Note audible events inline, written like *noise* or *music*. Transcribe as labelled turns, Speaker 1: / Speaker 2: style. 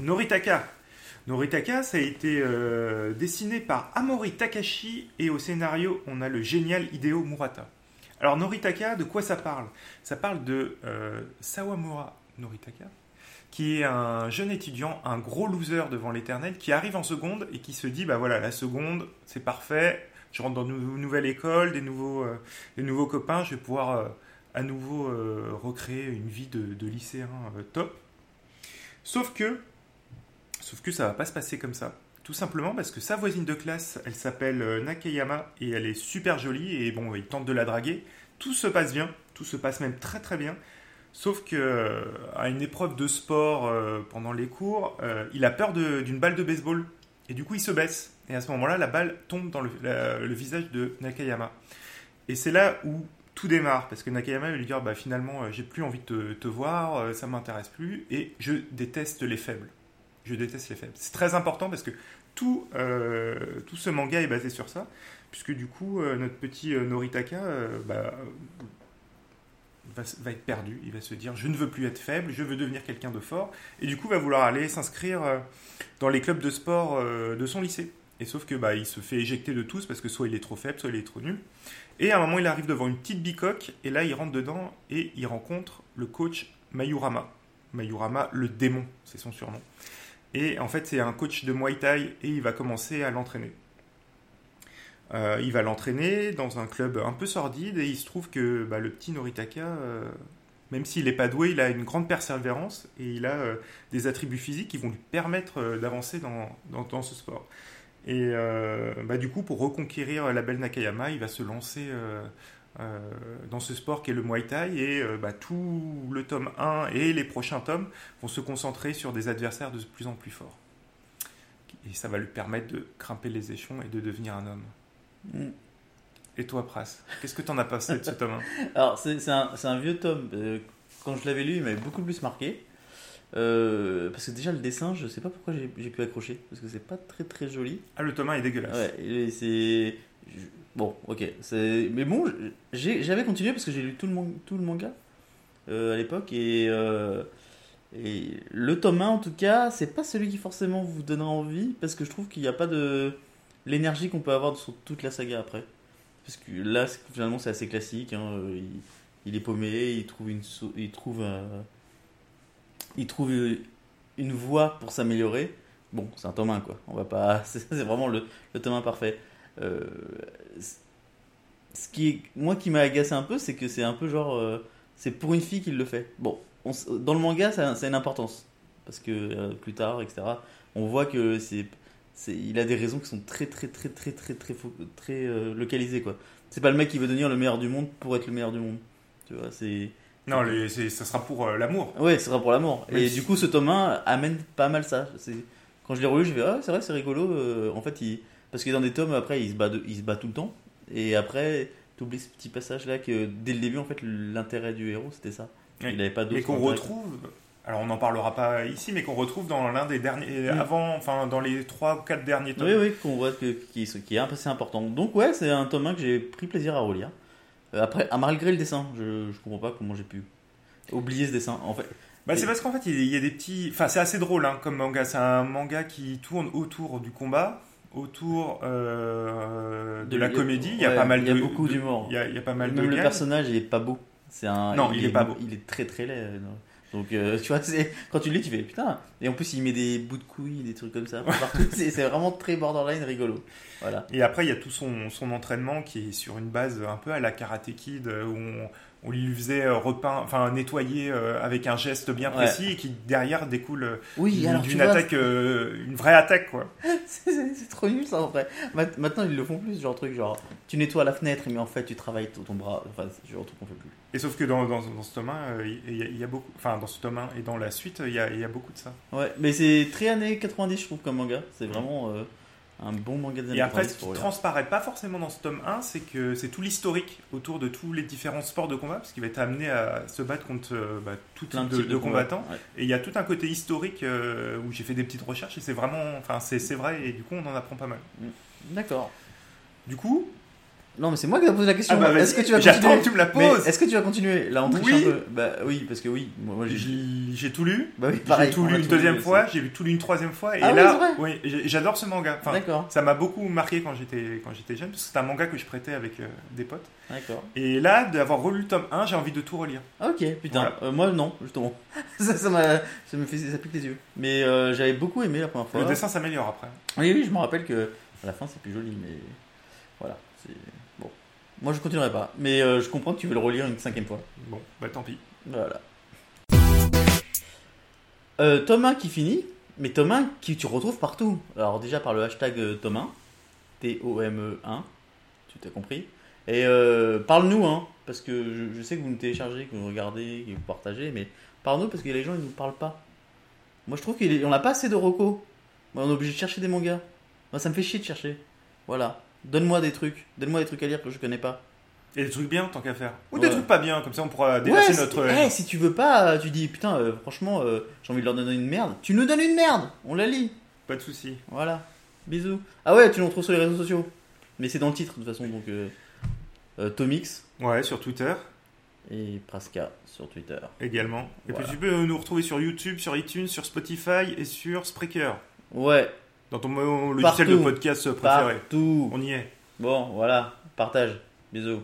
Speaker 1: Noritaka. Noritaka, ça a été euh, dessiné par Amori Takashi et au scénario, on a le génial Hideo Murata. Alors Noritaka, de quoi ça parle? Ça parle de euh, Sawamura Noritaka, qui est un jeune étudiant, un gros loser devant l'éternel, qui arrive en seconde et qui se dit, bah voilà, la seconde, c'est parfait, je rentre dans une nouvelle école, des nouveaux, euh, des nouveaux copains, je vais pouvoir à nouveau recréer une vie de, lycéen top. Sauf que, sauf que ça va pas se passer comme ça. Tout simplement parce que sa voisine de classe, elle s'appelle euh, Nakayama et elle est super jolie et bon, il tente de la draguer. Tout se passe bien, tout se passe même très très bien. Sauf que euh, à une épreuve de sport euh, pendant les cours, il a peur d'une balle de baseball et du coup il se baisse. Et à ce moment-là, la balle tombe dans le, visage de Nakayama. Et c'est là où tout démarre parce que Nakayama va lui dire bah finalement j'ai plus envie de te, te voir, ça m'intéresse plus et je déteste les faibles. Je déteste les faibles. C'est très important parce que tout, euh, tout ce manga est basé sur ça, puisque du coup, euh, notre petit euh, Noritaka bah, va, être perdu. Il va se dire Je ne veux plus être faible, je veux devenir quelqu'un de fort. Et du coup, va vouloir aller s'inscrire dans les clubs de sport de son lycée. Et sauf que bah, il se fait éjecter de tous parce que soit il est trop faible, soit il est trop nul. Et à un moment, il arrive devant une petite bicoque, et là, il rentre dedans et il rencontre le coach Mayurama. Mayurama, le démon, c'est son surnom. Et en fait, c'est un coach de Muay Thai et il va commencer à l'entraîner. Euh, il va l'entraîner dans un club un peu sordide et il se trouve que bah, le petit Noritaka, euh, même s'il n'est pas doué, il a une grande persévérance et il a euh, des attributs physiques qui vont lui permettre d'avancer dans, ce sport. Et bah, du coup, pour reconquérir la belle Nakayama, il va se lancer dans ce sport qui est le Muay Thai et euh, bah, tout le tome 1 et les prochains tomes vont se concentrer sur des adversaires de plus en plus forts. Et ça va lui permettre de grimper les échelons et de devenir un homme.
Speaker 2: Mm.
Speaker 1: Et toi, Pras, qu'est-ce que t'en as pensé de ce tome 1 *laughs*
Speaker 2: Alors, c'est un, vieux tome. euh, quand je l'avais lu, il m'avait beaucoup plus marqué. Euh, parce que déjà, le dessin, je sais pas pourquoi j'ai pu accrocher. Parce que c'est pas très très joli.
Speaker 1: Ah, le tome 1 est dégueulasse.
Speaker 2: Ouais, c'est. Bon, ok. Mais bon, j'avais continué parce que j'ai lu tout le, tout le manga euh, à l'époque. Et, euh, le tome 1, en tout cas, c'est pas celui qui forcément vous donnera envie. Parce que je trouve qu'il n'y a pas de. L'énergie qu'on peut avoir sur toute la saga après. Parce que là, finalement, c'est assez classique. hein, Il, est paumé, il trouve une, il trouve, il trouve une voie pour s'améliorer. Bon, c'est un tome 1, quoi. On va pas. *laughs* C'est c'est vraiment le, le tome 1 parfait. Euh, ce qui est, moi qui m'a agacé un peu, c'est que c'est un peu genre, euh, c'est pour une fille qu'il le fait. Bon, on dans le manga, ça, ça a une importance parce que euh, plus tard, etc. On voit que c'est, c'est, il a des raisons qui sont très, très, très, très, très, très, très localisées quoi. C'est pas le mec qui veut devenir le meilleur du monde pour être le meilleur du monde. Tu vois, c'est.
Speaker 1: Non, les- ça sera pour euh, l'amour.
Speaker 2: Ouais, ce sera pour l'amour. Et
Speaker 1: si-
Speaker 2: du coup, ce tome 1 amène pas mal ça. C'est- Quand je l'ai relu, je vais ah, c'est vrai, c'est rigolo. euh, en fait, il... parce que dans des tomes, après, il se bat, de- il se bat tout le temps. Et après, tu oublies ce petit passage là que dès le début, en fait, l'intérêt du héros, c'était ça.
Speaker 1: Oui.
Speaker 2: Il avait pas d'autre
Speaker 1: Et qu'on retrouve, alors on n'en parlera pas ici, mais qu'on retrouve dans l'un des derniers, avant, enfin dans les 3 ou 4 derniers tomes.
Speaker 2: Oui, oui, qu'on voit que, qui, qui est assez important. Donc, ouais, c'est un tome 1 que j'ai pris plaisir à relire. Euh, après, ah, malgré le dessin, je, je comprends pas comment j'ai pu oublier ce dessin. En fait,
Speaker 1: Bah, c'est parce qu'en fait, il y a des petits. Enfin, c'est assez drôle hein, comme manga. C'est un manga qui tourne autour du combat, autour euh, de,
Speaker 2: De-
Speaker 1: la
Speaker 2: il
Speaker 1: comédie. Il y a
Speaker 2: ouais,
Speaker 1: pas mal
Speaker 2: il y a
Speaker 1: de.
Speaker 2: beaucoup d'humour.
Speaker 1: Il y, a, il y a pas mal
Speaker 2: Même
Speaker 1: de
Speaker 2: le
Speaker 1: gags.
Speaker 2: personnage, il est pas beau. C'est un.
Speaker 1: Non, il est pas beau.
Speaker 2: Il est très très laid. euh. Donc, euh, tu vois, quand tu le lis, tu fais putain. Et en plus, il met des bouts de couilles, des trucs comme ça partout. *laughs* c'est vraiment très borderline rigolo. Voilà.
Speaker 1: Et après, il y a tout son, son entraînement qui est sur une base un peu à la Karate Kid, où on, on lui faisait euh, repeint, enfin nettoyer euh, avec un geste bien
Speaker 2: Ouais.
Speaker 1: précis et qui derrière découle euh,
Speaker 2: Oui,
Speaker 1: d'une
Speaker 2: vois,
Speaker 1: attaque, euh, une vraie attaque quoi. *laughs*
Speaker 2: c'est- trop nul ça en vrai. Maintenant, ils le font plus, genre truc genre tu nettoies la fenêtre, mais en fait, tu travailles ton bras. Enfin, genre truc qu'on fait plus.
Speaker 1: Et sauf que dans, dans, dans ce tome 1, euh, il y, a- il y a beaucoup, enfin dans ce tome 1 et dans la suite, il y a, il y a beaucoup de ça.
Speaker 2: Ouais, mais c'est très années 90, je trouve, comme manga. C'est vraiment euh, un bon manga des années
Speaker 1: Et après,
Speaker 2: 90
Speaker 1: ce qui
Speaker 2: lire.
Speaker 1: transparaît pas forcément dans ce tome 1, c'est que c'est tout l'historique autour de tous les différents sports de combat, parce qu'il va être amené à se battre contre euh, bah, tout
Speaker 2: Plein
Speaker 1: type
Speaker 2: de
Speaker 1: combattants.
Speaker 2: Ouais.
Speaker 1: Et il y a tout un côté historique euh, où j'ai fait des petites recherches et c'est vraiment, enfin c'est c'est vrai et du coup on en apprend pas mal.
Speaker 2: D'accord.
Speaker 1: Du coup,
Speaker 2: Non, mais c'est moi qui ai posé la question.
Speaker 1: Ah bah
Speaker 2: est-ce que tu vas
Speaker 1: j'attends
Speaker 2: continuer
Speaker 1: que tu me la poses.
Speaker 2: Est-ce que tu vas continuer Là, on triche
Speaker 1: Oui.
Speaker 2: un peu. Bah oui, parce que oui. Moi, j'ai.
Speaker 1: Tout lu.
Speaker 2: Bah oui,
Speaker 1: J'ai tout lu une
Speaker 2: tout
Speaker 1: deuxième
Speaker 2: lu,
Speaker 1: fois, j'ai tout lu une troisième fois, et
Speaker 2: Ah
Speaker 1: là, oui, j'adore ce manga. Enfin,
Speaker 2: D'accord,
Speaker 1: ça m'a beaucoup marqué quand j'étais quand j'étais jeune, parce que c'est un manga que je prêtais avec euh, des potes.
Speaker 2: d'accord.
Speaker 1: Et là, d'avoir relu le tome 1, j'ai envie de tout relire.
Speaker 2: Ok, putain.
Speaker 1: Voilà.
Speaker 2: Euh, moi, non, justement. *laughs* ça, ça, ça me fait, ça pique les yeux. Mais euh, j'avais beaucoup aimé la première fois.
Speaker 1: Le dessin s'améliore après.
Speaker 2: Oui, oui, je me rappelle que à la fin c'est plus joli, mais voilà. c'est moi je continuerai pas, mais euh, je comprends que tu veux le relire une cinquième fois.
Speaker 1: Bon, bah tant pis.
Speaker 2: Voilà. Euh, tome 1 qui finit, mais tome 1 qui tu retrouves partout. Alors déjà par le hashtag euh, tome 1, T-O-M-E-1, tu t'as compris. Et euh, parle-nous, hein, parce que je, je sais que vous nous téléchargez, que vous regardez, que vous partagez, mais parle-nous parce que les gens ils nous parlent pas. Moi je trouve qu'on n'a pas assez de recos. On est obligé de chercher des mangas. Moi ça me fait chier de chercher. Voilà. Donne-moi des trucs. Donne-moi des trucs à lire que je connais pas.
Speaker 1: Et des trucs bien, tant qu'à faire. Ou
Speaker 2: Ouais.
Speaker 1: des trucs pas bien, comme ça on pourra déverser
Speaker 2: Ouais,
Speaker 1: notre.
Speaker 2: eh, si tu veux pas, tu dis putain, euh, franchement, euh, j'ai envie de leur donner une merde. Tu nous donnes une merde, on la lit.
Speaker 1: Pas de soucis.
Speaker 2: Voilà. Bisous. Ah ouais, tu nous retrouves sur les réseaux sociaux. Mais c'est dans le titre de toute façon, donc euh, euh, Tomix
Speaker 1: Ouais, sur Twitter
Speaker 2: et Praska sur Twitter.
Speaker 1: également. Et
Speaker 2: Voilà.
Speaker 1: puis tu peux nous retrouver sur YouTube, sur iTunes, sur Spotify et sur Spreaker.
Speaker 2: Ouais,
Speaker 1: Dans ton mo- logiciel
Speaker 2: Partout.
Speaker 1: de podcast préféré.
Speaker 2: partout.
Speaker 1: On y est.
Speaker 2: Bon, voilà, partage. Bisous.